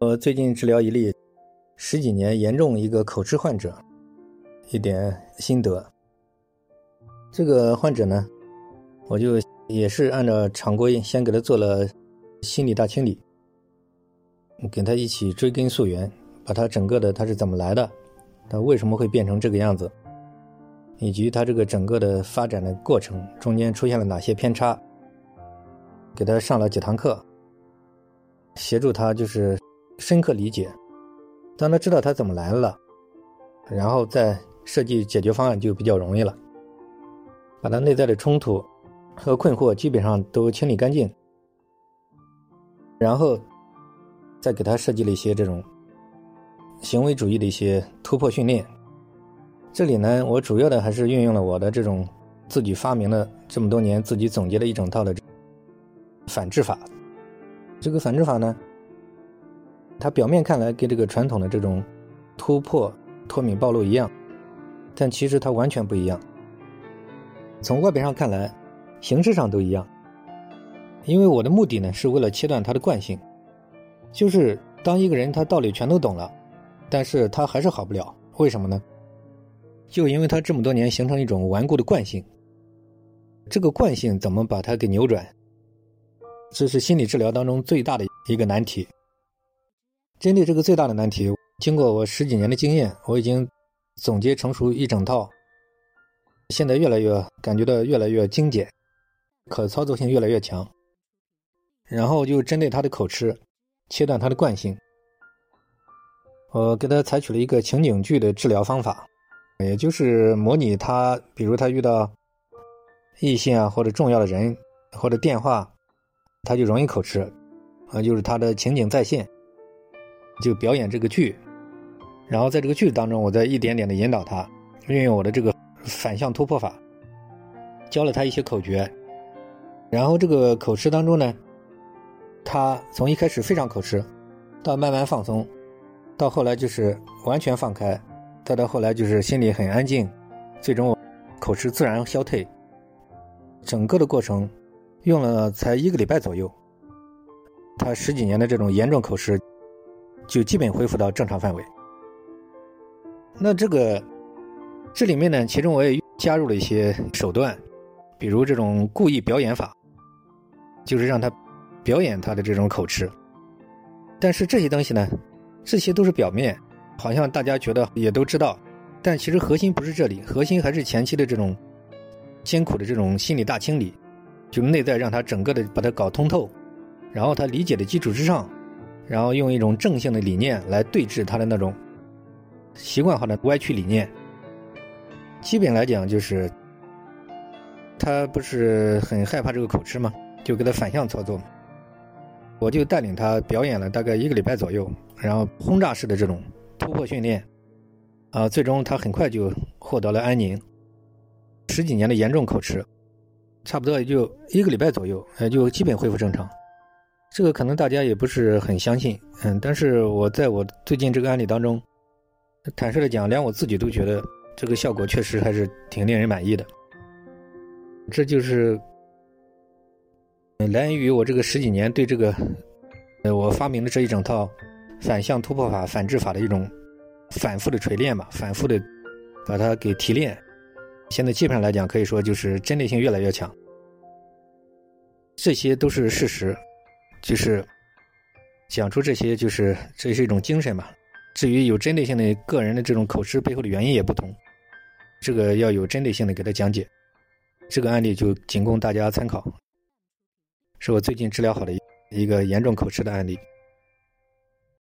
我最近治疗一例十几年严重一个口吃患者，一点心得。这个患者呢，我就也是按照常规先给他做了心理大清理，跟他一起追根溯源，把他整个的他是怎么来的，他为什么会变成这个样子，以及他这个整个的发展的过程中间出现了哪些偏差，给他上了几堂课，协助他就是。深刻理解，当他知道他怎么来了，然后再设计解决方案就比较容易了。把他内在的冲突和困惑基本上都清理干净，然后再给他设计了一些这种行为主义的一些突破训练。这里呢，我主要的还是运用了我的这种自己发明的这么多年自己总结的一整套的反制法。这个反制法呢。它表面看来跟这个传统的这种突破脱敏暴露一样，但其实它完全不一样。从外表上看来，形式上都一样。因为我的目的呢，是为了切断他的惯性，就是当一个人他道理全都懂了，但是他还是好不了，为什么呢？就因为他这么多年形成一种顽固的惯性。这个惯性怎么把它给扭转？这是心理治疗当中最大的一个难题。针对这个最大的难题，经过我十几年的经验，我已经总结成熟一整套，现在越来越感觉到越来越精简，可操作性越来越强。然后就针对他的口吃，切断他的惯性。我给他采取了一个情景剧的治疗方法，也就是模拟他，比如他遇到异性啊，或者重要的人，或者电话，他就容易口吃，啊，就是他的情景再现。就表演这个剧，然后在这个剧当中，我再一点点的引导他，运用我的这个反向突破法，教了他一些口诀，然后这个口吃当中呢，他从一开始非常口吃，到慢慢放松，到后来就是完全放开，再到后来就是心里很安静，最终口吃自然消退，整个的过程用了才一个礼拜左右，他十几年的这种严重口吃。就基本恢复到正常范围。那这个这里面呢，其中我也加入了一些手段，比如这种故意表演法，就是让他表演他的这种口吃。但是这些东西呢，这些都是表面，好像大家觉得也都知道，但其实核心不是这里，核心还是前期的这种艰苦的这种心理大清理，就内在让他整个的把它搞通透，然后他理解的基础之上。然后用一种正性的理念来对峙他的那种习惯化的歪曲理念。基本来讲，就是他不是很害怕这个口吃吗？就给他反向操作嘛。我就带领他表演了大概一个礼拜左右，然后轰炸式的这种突破训练，啊，最终他很快就获得了安宁。十几年的严重口吃，差不多也就一个礼拜左右，也就基本恢复正常。这个可能大家也不是很相信，嗯，但是我在我最近这个案例当中，坦率的讲，连我自己都觉得这个效果确实还是挺令人满意的。这就是来源于我这个十几年对这个，呃，我发明的这一整套反向突破法、反制法的一种反复的锤炼吧，反复的把它给提炼。现在基本上来讲，可以说就是针对性越来越强。这些都是事实。就是讲出这些，就是这是一种精神吧。至于有针对性的个人的这种口吃背后的原因也不同，这个要有针对性的给他讲解。这个案例就仅供大家参考，是我最近治疗好的一个严重口吃的案例。